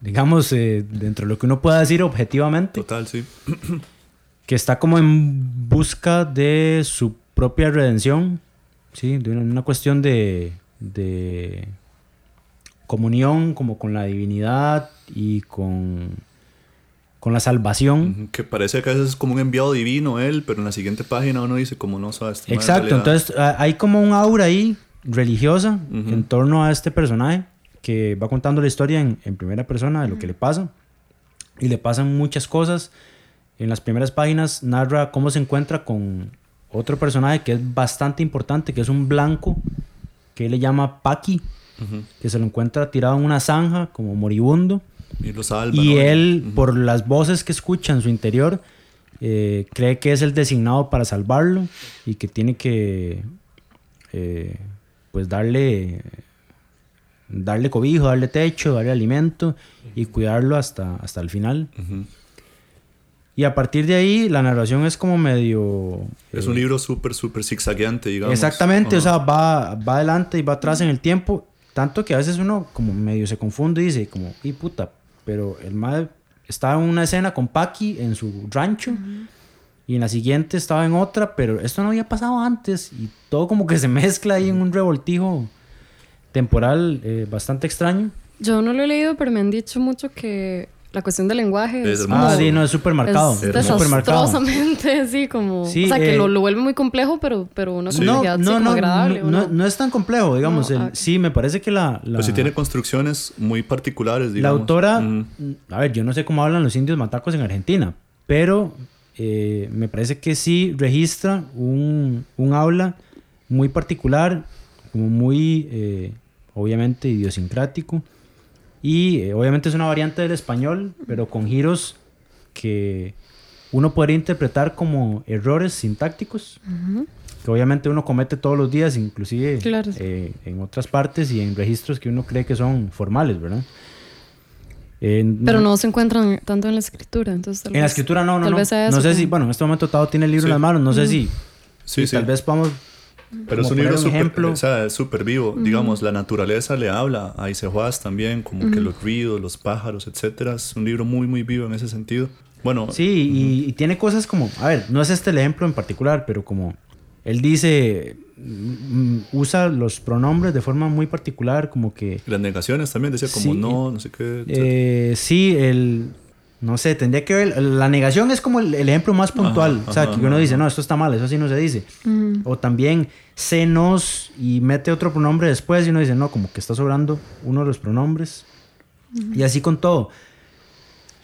Digamos, eh, dentro de lo que uno pueda decir objetivamente. Total, sí. Que está como en busca de su propia redención. Sí, de una, una cuestión de, de comunión como con la divinidad y con, con la salvación. Que parece que a veces es como un enviado divino él, pero en la siguiente página uno dice como no sabes. Exacto, entonces hay como un aura ahí religiosa Ujú. en torno a este personaje que va contando la historia en, en primera persona de lo que le pasa. Y le pasan muchas cosas. En las primeras páginas narra cómo se encuentra con otro personaje que es bastante importante, que es un blanco, que él le llama Paki, que se lo encuentra tirado en una zanja como moribundo. Y lo salva. Y ¿no? él, por las voces que escucha en su interior, eh, cree que es el designado para salvarlo y que tiene que, eh, pues, darle, darle cobijo, darle techo, darle alimento y cuidarlo hasta, hasta el final. Ujú. Y a partir de ahí, la narración es como medio... Es eh, un libro súper, súper zigzagueante, digamos. Exactamente, o Ajá. sea, va, va adelante y va atrás en el tiempo. Tanto que a veces uno como medio se confunde y dice como, y puta, pero el madre estaba en una escena con Paki en su rancho y en la siguiente estaba en otra, pero esto no había pasado antes y todo como que se mezcla ahí en un revoltijo temporal eh, bastante extraño. Yo no lo he leído, pero me han dicho mucho que la cuestión del lenguaje Es es, hermoso. Ah, como- sí, no, es súper marcado. es Es súper marcado. desastrosamente así como Sí, o sea que eh, lo, lo vuelve muy complejo pero pero una No, sí, no, como no, agradable no, ¿o no, no? no es tan complejo, digamos. No, el- ah. sí, me parece que la, la, Pero sí tiene construcciones muy particulares, la digamos. autora, Ujú. a ver, yo no sé cómo hablan los indios matacos en Argentina, pero eh, me parece que sí registra un, un habla muy particular, como muy, eh, obviamente, idiosincrático. Y eh, obviamente es una variante del español, pero con giros que uno podría interpretar como errores sintácticos, que obviamente uno comete todos los días, inclusive Claro. eh, en otras partes y en registros que uno cree que son formales, ¿verdad? Eh, pero no se encuentran tanto en la escritura entonces en la escritura no, no, tal no. vez sea no sé si, bueno, en este momento Tao tiene el libro Sí. en las manos, no sé si, Sí, si sí. tal vez podamos... Pero es un libro súper o sea, es súper vivo. Digamos, la naturaleza le habla a Isejuas también, como que los ruidos, los pájaros, etcétera. Es un libro muy, muy vivo en ese sentido. Bueno, Sí, y, y tiene cosas como, a ver, no es este el ejemplo en particular, pero como él dice, mm, usa los pronombres de forma muy particular, como que... las negaciones también decía como Sí. no, no sé qué. Eh, sí, el... No sé, tendría que ver... La negación es como el, el ejemplo más puntual. Ajá, o sea, ajá, que uno ajá, dice, no, esto está mal, eso así no se dice. O también se nos y mete otro pronombre después y uno dice, no, como que está sobrando uno de los pronombres. Y así con todo.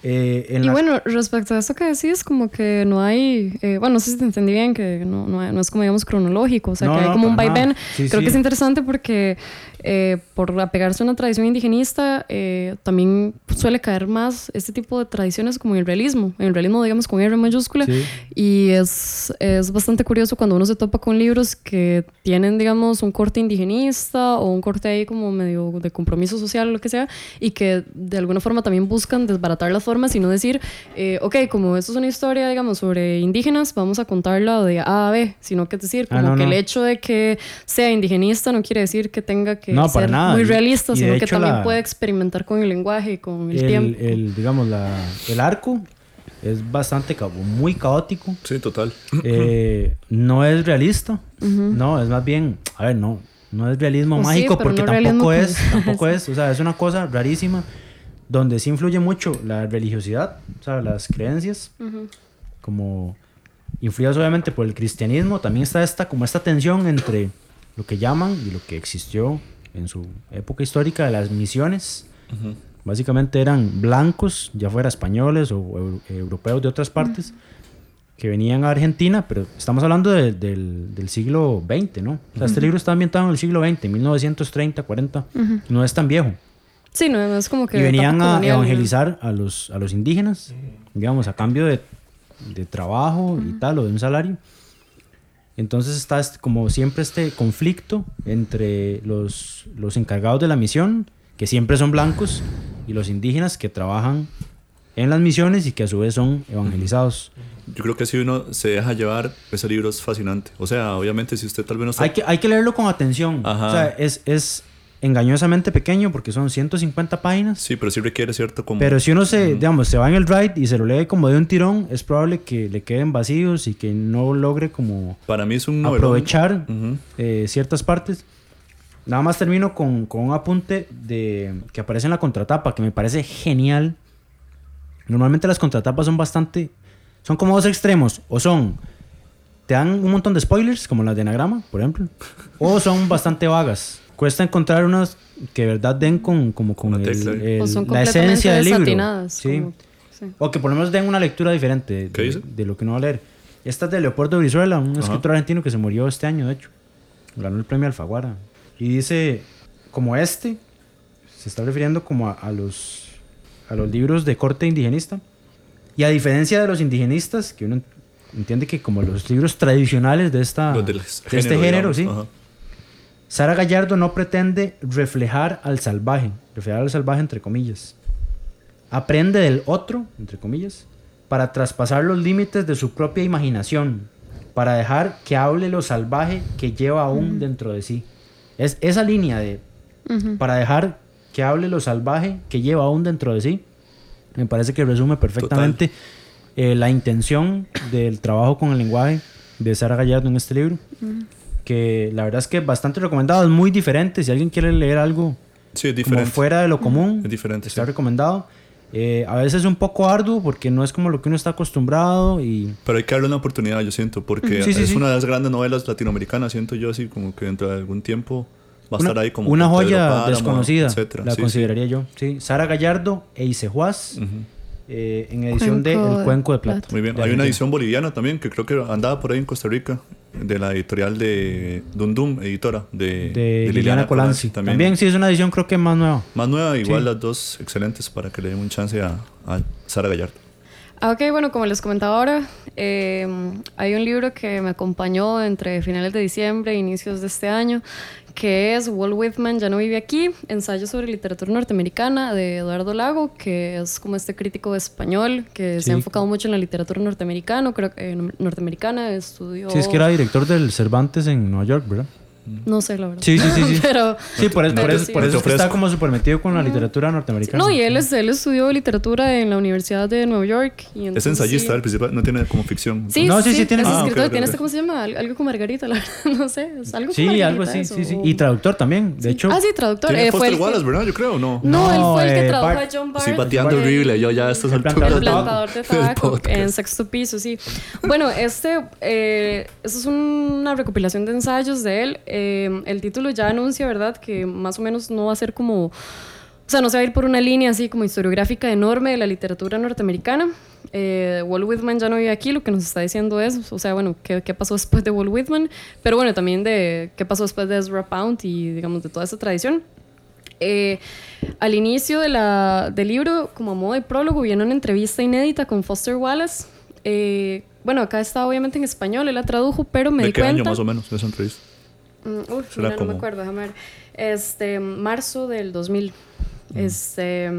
Eh, en y la- bueno, respecto a eso que decís, como que no hay, eh, bueno, no sé si te entendí bien, que no, no, hay- no es como digamos cronológico, o sea, No, que hay como un vaivén. Sí, Creo sí. que es interesante porque eh, por apegarse a una tradición indigenista, eh, también suele caer más este tipo de tradiciones como en el realismo, en el realismo digamos con R mayúscula, Sí. y es, es bastante curioso cuando uno se topa con libros que tienen, digamos, un corte indigenista o un corte ahí como medio de compromiso social o lo que sea, y que de alguna forma también buscan desbaratar las formas y no decir, eh, ok, como esto es una historia, digamos, sobre indígenas, vamos a contarla de A a B, sino que es decir, Ah, como no, que no. el hecho de que sea indigenista no quiere decir que tenga que No, ser nada. muy Y- realista, y de sino que también la- puede experimentar con el lenguaje y con el, el, tiempo. el, digamos, la, el arco es bastante, muy caótico. Sí, total. Eh, no es realista. No, es más bien, a ver, no, no es realismo Pues sí, mágico pero porque no tampoco realismo es, tampoco es, o sea, es una cosa rarísima donde sí influye mucho la religiosidad, o sea, las creencias, como influidas obviamente por el cristianismo, también está esta, como esta tensión entre lo que llaman y lo que existió en su época histórica de las misiones. Básicamente eran blancos, ya fuera españoles o eu- europeos de otras partes, que venían a Argentina, pero estamos hablando de- del, del siglo XX, ¿no? O sea, este libro está ambientado en el siglo XX, 1930, 40, no es tan viejo. Sí, no, no es como que... Y venían a colonial, ¿no? evangelizar a los, a los indígenas, digamos, a cambio de, de trabajo y tal, o de un salario. Entonces está este- como siempre este conflicto entre los, los encargados de la misión, que siempre son blancos, y los indígenas que trabajan en las misiones y que a su vez son evangelizados. Yo creo que si uno se deja llevar, ese libro es fascinante. O sea, obviamente si usted tal vez no está... Hay que, hay que leerlo con atención. Ajá. O sea, es, es engañosamente pequeño porque son 150 páginas. Sí, pero sí requiere cierto como... Pero si uno se, digamos, se va en el ride y se lo lee como de un tirón, es probable que le queden vacíos y que no logre como Para mí es un novelón. aprovechar Ujú. eh, ciertas partes. Nada más termino con, con un apunte de, que aparece en la contratapa, que me parece genial. Normalmente las contratapas son bastante... Son como dos extremos. O son... Te dan un montón de spoilers, como las de Anagrama, por ejemplo. O son bastante vagas. Cuesta encontrar unas que de verdad den con, como con el- el- O son la esencia del libro. Sí. como- sí. O que por lo menos den una lectura diferente de, de lo que uno va a leer. Esta es de Leopoldo Brizuela, un Ajá. escritor argentino que se murió este año, de hecho. Ganó el premio Alfaguara. Y dice, como este, se está refiriendo como a, a los, a los libros de corte indigenista. Y a diferencia de los indigenistas, que uno entiende que como los libros tradicionales de, esta, de este género, digamos. sí. Ajá. Sara Gallardo no pretende reflejar al salvaje, reflejar al salvaje entre comillas. Aprende del otro, entre comillas, para traspasar los límites de su propia imaginación, para dejar que hable lo salvaje que lleva aún dentro de sí. Es esa línea de para dejar que hable lo salvaje que lleva aún dentro de sí. Me parece que resume perfectamente eh, la intención del trabajo con el lenguaje de Sara Gallardo en este libro. Que la verdad es que bastante recomendado, es muy diferente. Si alguien quiere leer algo Sí, como fuera de lo común, Es diferente, está sí. recomendado. Eh, a veces es un poco arduo porque no es como lo que uno está acostumbrado y... Pero hay que darle una oportunidad, yo siento, porque Sí, es una de las grandes novelas latinoamericanas, siento yo así como que dentro de algún tiempo va a Una, estar ahí como una joya Páramo, desconocida, etcétera. la consideraría yo. Sí. Sara Gallardo e Isejuaz, Ujú. Eh, en edición de El Cuenco de Plata. Muy bien. Hay una edición boliviana también que creo que andaba por ahí en Costa Rica, de la editorial de Dundum, editora, de, de, Liliana Colanzi. También. sí es una edición creo que más nueva. Más nueva, igual Sí. las dos excelentes para que le den un chance a, a Sara Gallardo. Ah, ok, bueno, como les comentaba ahora, eh, hay un libro que me acompañó entre finales de diciembre e inicios de este año, que es Walt Whitman ya no vive aquí, ensayo sobre literatura norteamericana de Eduardo Lago, que es como este crítico español que se ha enfocado mucho en la literatura norteamericana, creo que eh, norteamericana, estudió... Sí, es que era director del Cervantes en Nueva York, ¿verdad? No sé, la verdad. Sí, sí, sí. sí. Pero... Sí, por, eso- por eso, sí. por eso es que está como súper metido con la literatura norteamericana. No, y él, es, él estudió literatura en la Universidad de Nueva York. Y Es entonces ensayista, sí. el principal, no tiene como ficción. Sí, No, sí, sí, sí, tiene- es Ah, escritor, ok, tiene ok. este, ¿cómo se llama? Al- Algo con Margarita, la verdad, no sé, es algo Sí, algo así, eso, sí, sí. Y traductor también, de hecho. Ah, sí, traductor. Tiene eh, fue Foster el que- Wallace, ¿verdad? Yo creo, ¿no? No, él fue el que eh, tradujo Bart. a John Bart. Estoy bateando horrible yo ya a estas alturas. plantador El de tabaco. plantador de tabaco en sexto piso, sí. Bueno, este, eh, esto es una recopilación de ensayos de él. Eh, el título ya anuncia, ¿verdad?, que más o menos no va a ser como. O sea, no se va a ir por una línea así como historiográfica enorme de la literatura norteamericana. Eh, Walt Whitman ya no vive aquí, lo que nos está diciendo es, o sea, bueno, ¿qué, qué pasó después de Walt Whitman? Pero bueno, también de qué pasó después de Ezra Pound y, digamos, de toda esa tradición. Eh, al inicio de la, del libro, como a modo de prólogo, viene una entrevista inédita con Foster Wallace. Eh, bueno, acá está obviamente en español, él la tradujo, pero me ¿De di qué cuenta. año más o menos esa entrevista? Mm, uf, no me acuerdo, déjame ver. Este, marzo del 2000. Este,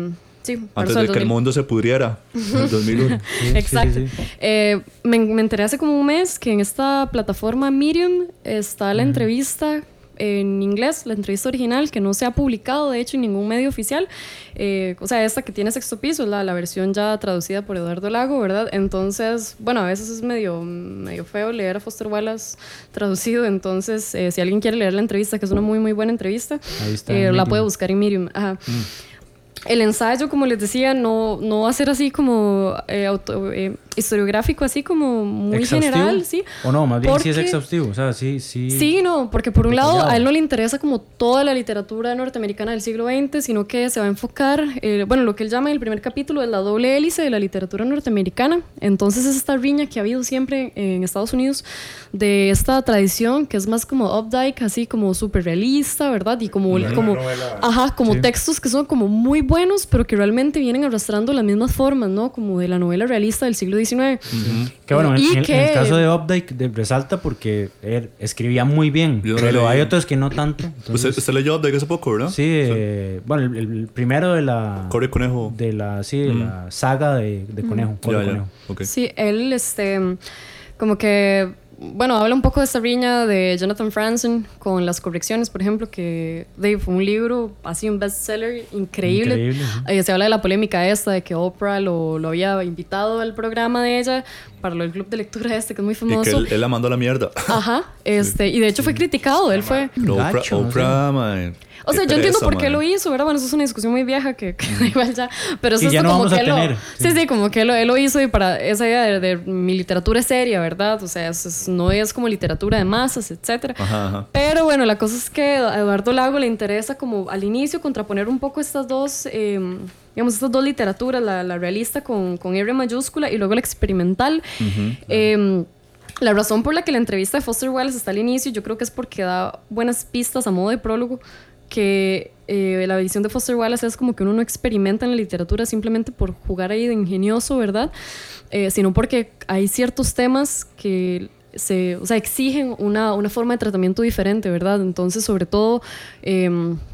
sí, Antes de que el 2000. mundo se pudriera, en el 2001. Sí, sí, Exacto. sí, sí. Eh, me, me enteré hace como un mes que en esta plataforma Medium está la entrevista en inglés, la entrevista original, que no se ha publicado, de hecho, en ningún medio oficial. Eh, o sea, esta que tiene sexto piso, es la, la versión ya traducida por Eduardo Lago, ¿verdad? Entonces, bueno, a veces es medio, medio feo leer a Foster Wallace traducido. Entonces, eh, si alguien quiere leer la entrevista, que es una muy, muy buena entrevista, está. eh, en la puede buscar en Medium. Ajá. El ensayo, como les decía, no, no va a ser así como auto- historiográfico, así como muy ¿Exhaustivo? general, ¿sí? O no, más bien sí es Porque- exhaustivo. O sea, sí, sí. Sí, no, porque por un lado a él no le interesa como toda la literatura norteamericana del siglo XX, sino que se va a enfocar, eh, bueno, lo que él llama en el primer capítulo es la doble hélice de la literatura norteamericana. Entonces es esta riña que ha habido siempre en Estados Unidos de esta tradición que es más como Updike, así como súper realista, ¿verdad? Y como, como, ajá, como Sí. textos que son como muy buenos, pero que realmente vienen arrastrando las mismas formas, ¿no? Como de la novela realista del siglo XIX. Que bueno, en, Y en- en que- el caso de Updike de- resalta porque él escribía muy bien, Yo pero leí. hay otros que no tanto. Usted, entonces- usted leyó Updike hace poco, ¿verdad? sí, eh, bueno, el, el primero de la Corre Conejo. de la sí, de la saga de, de Conejo, Corre Ya, ya. Conejo. Sí, él, este, como que, bueno, habla un poco de esta riña de Jonathan Franzen con las correcciones, por ejemplo, que de, fue un libro, así un bestseller increíble. Increíble, sí. Eh, se habla de la polémica esta, de que Oprah lo, lo había invitado al programa de ella para lo del club de lectura este, que es muy Y que famoso. él, él la mandó a la mierda. Ajá, este, y de hecho fue criticado, él fue... Pero Oprah, Gacho, no Oprah, man, O sea, yo entiendo por qué man. lo hizo, ¿verdad? Bueno, eso es una discusión muy vieja que, que da igual ya. Pero eso es no como que él lo- Sí, sí. sí, como que él lo, él lo hizo y para esa idea de, de mi literatura es seria, ¿verdad? O sea, es- no es como literatura de masas, etcétera. Ajá, ajá. Pero bueno, la cosa es que a Eduardo Lago le interesa como al inicio contraponer un poco estas dos, eh, digamos, estas dos literaturas, la, la realista con, con R mayúscula y luego la experimental. Eh, la razón por la que la entrevista de Foster Wallace está al inicio, yo creo que es porque da buenas pistas a modo de prólogo, que eh, la visión de Foster Wallace es como que uno no experimenta en la literatura simplemente por jugar ahí de ingenioso, ¿verdad? Eh, sino porque hay ciertos temas que se, o sea, exigen una, una forma de tratamiento diferente, ¿verdad? Entonces, sobre todo, eh,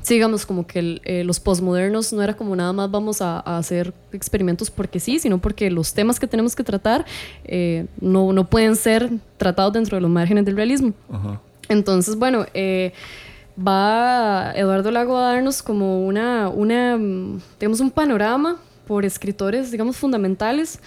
digamos, como que el- eh, los postmodernos no era como nada más vamos a, a hacer experimentos porque sí, sino porque los temas que tenemos que tratar eh, no, no pueden ser tratados dentro de los márgenes del realismo. Ajá. Entonces, bueno, eh, va Eduardo Lago a darnos como una, una, mm, digamos, un panorama por escritores, digamos, fundamentales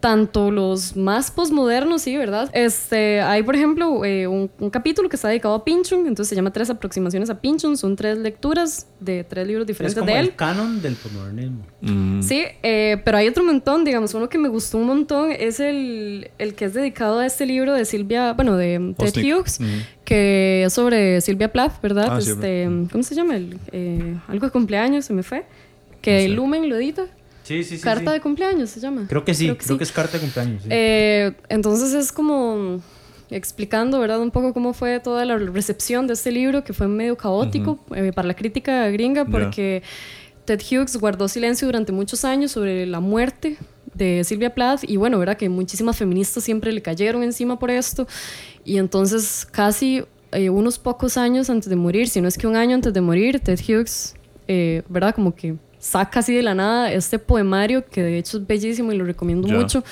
tanto los más posmodernos, sí, ¿verdad? Este, hay, por ejemplo, eh, un, un, capítulo que está dedicado a Pynchon, entonces se llama Tres aproximaciones a Pynchon, son tres lecturas de tres libros diferentes es como de él. el canon del posmodernismo. Mm. Sí, eh, pero hay otro montón, digamos, uno que me gustó un montón es el, el que es dedicado a este libro de Silvia, bueno, de Ted. Hughes, Mm. que es sobre Silvia Plath, ¿verdad? Ah, sí, este, ¿Cómo se llama? El, eh, algo de cumpleaños, se me fue. Que No sé. Lumen lo edita. Sí, sí, sí. Carta sí. de cumpleaños se llama. Creo que sí, creo que, sí. es carta de cumpleaños. sí. Eh, entonces es como explicando, ¿verdad? Un poco cómo fue toda la recepción de este libro, que fue medio caótico eh, para la crítica gringa, porque Ted Hughes guardó silencio durante muchos años sobre la muerte de Silvia Plath y bueno, verdad que muchísimas feministas siempre le cayeron encima por esto y entonces casi eh, unos pocos años antes de morir, si no es que un año antes de morir, Ted Hughes, eh, ¿verdad? Como que saca así de la nada este poemario que de hecho es bellísimo y lo recomiendo mucho,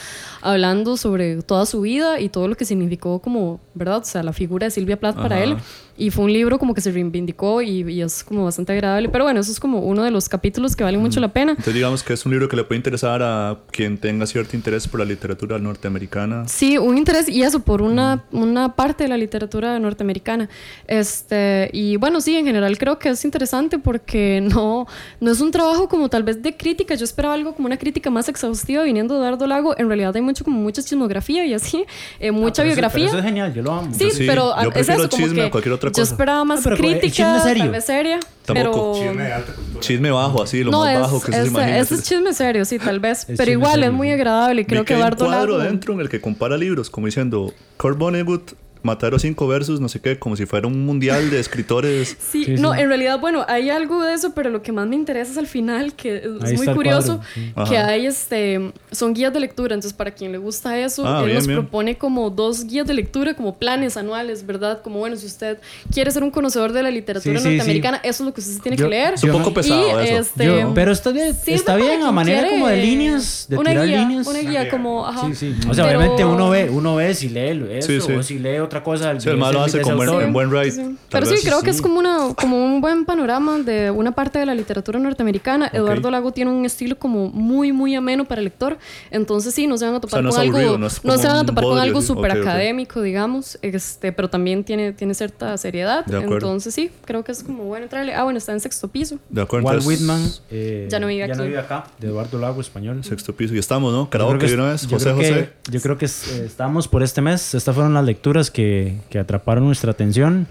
hablando sobre toda su vida y todo lo que significó como, ¿verdad? O sea, la figura de Silvia Plath para él. Y fue un libro como que se reivindicó y, y es como bastante agradable. Pero bueno, eso es como uno de los capítulos que valen mucho la pena. Entonces digamos que es un libro que le puede interesar a quien tenga cierto interés por la literatura norteamericana. Sí, un interés y eso por una, una parte de la literatura norteamericana. Este, y bueno, sí, en general creo que es interesante porque no, no es un trabajo como tal vez de crítica. Yo esperaba algo como una crítica más exhaustiva viniendo de Eduardo Lago. En realidad hay mucho como mucha chismografía y así, eh, Ah, mucha pero eso- biografía. pero eso es genial, yo lo amo. Sí, sí, pero yo es prefiero eso, como chisme a que cualquier otra yo cosa. esperaba más Ah, crítica, serio. tal vez seria, Tampoco. pero... Chisme de alta cultura. Chisme bajo, así, lo no, más es, bajo que se es, imagina. ese es chisme serio, sí, tal vez. Es pero igual serio, es muy agradable y Vi creo que hay un Eduardo cuadro Lago... dentro en el que compara libros, como diciendo Kurt Vonnegut, Matadero 5 versus no sé qué, como si fuera un mundial de escritores. Sí, Sí, no, sí. en realidad, bueno, hay algo de eso, pero lo que más me interesa es al final, que es Ahí muy curioso, sí. que Ajá. hay este, son guías de lectura, entonces para quien le gusta eso, Ah, él bien, nos bien. propone como dos guías de lectura, como planes anuales, ¿verdad? Como bueno, si usted quiere ser un conocedor de la literatura Sí, sí, sí. norteamericana, eso es lo que usted tiene Yo- que leer. Es un poco pesado Y, eso. este, Yo- pero está bien, está bien a manera quiere como de líneas, de una tirar guía, líneas. Una guía como, ajá. Sí, sí. O sea, Pero- obviamente uno ve, uno ve si lee eso Sí, sí. o si lee otra cosa. Sí, el malo hace con buen, en buen ride. Sí. Pero sí, creo que es como, una, como un buen panorama de una parte de la literatura norteamericana. Eduardo Lago tiene un estilo como muy, muy ameno para el lector. Entonces sí, no se van a topar no es con algo, aburrido, no es como se van a topar con algo súper Ok, ok. académico, digamos. Este, pero también tiene, tiene cierta seriedad. Entonces sí, creo que es como bueno entrarle. Ah, bueno, está en sexto piso. De acuerdo, Walt Whitman eh, Ya no vive aquí. acá, de Eduardo Lago, español. Sexto piso. Y estamos, ¿no? Karaoke creo que de una vez. José José. yo creo que eh, estamos por este mes. Estas fueron las lecturas que, que atraparon nuestra atención.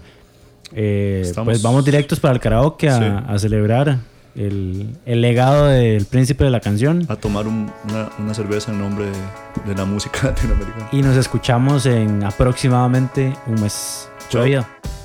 Eh, Pues vamos directos para el karaoke a, Sí. a celebrar el, el legado del príncipe de la canción. A tomar un- una, una cerveza en nombre de, de la música latinoamericana. Y nos escuchamos en aproximadamente un mes. Chao.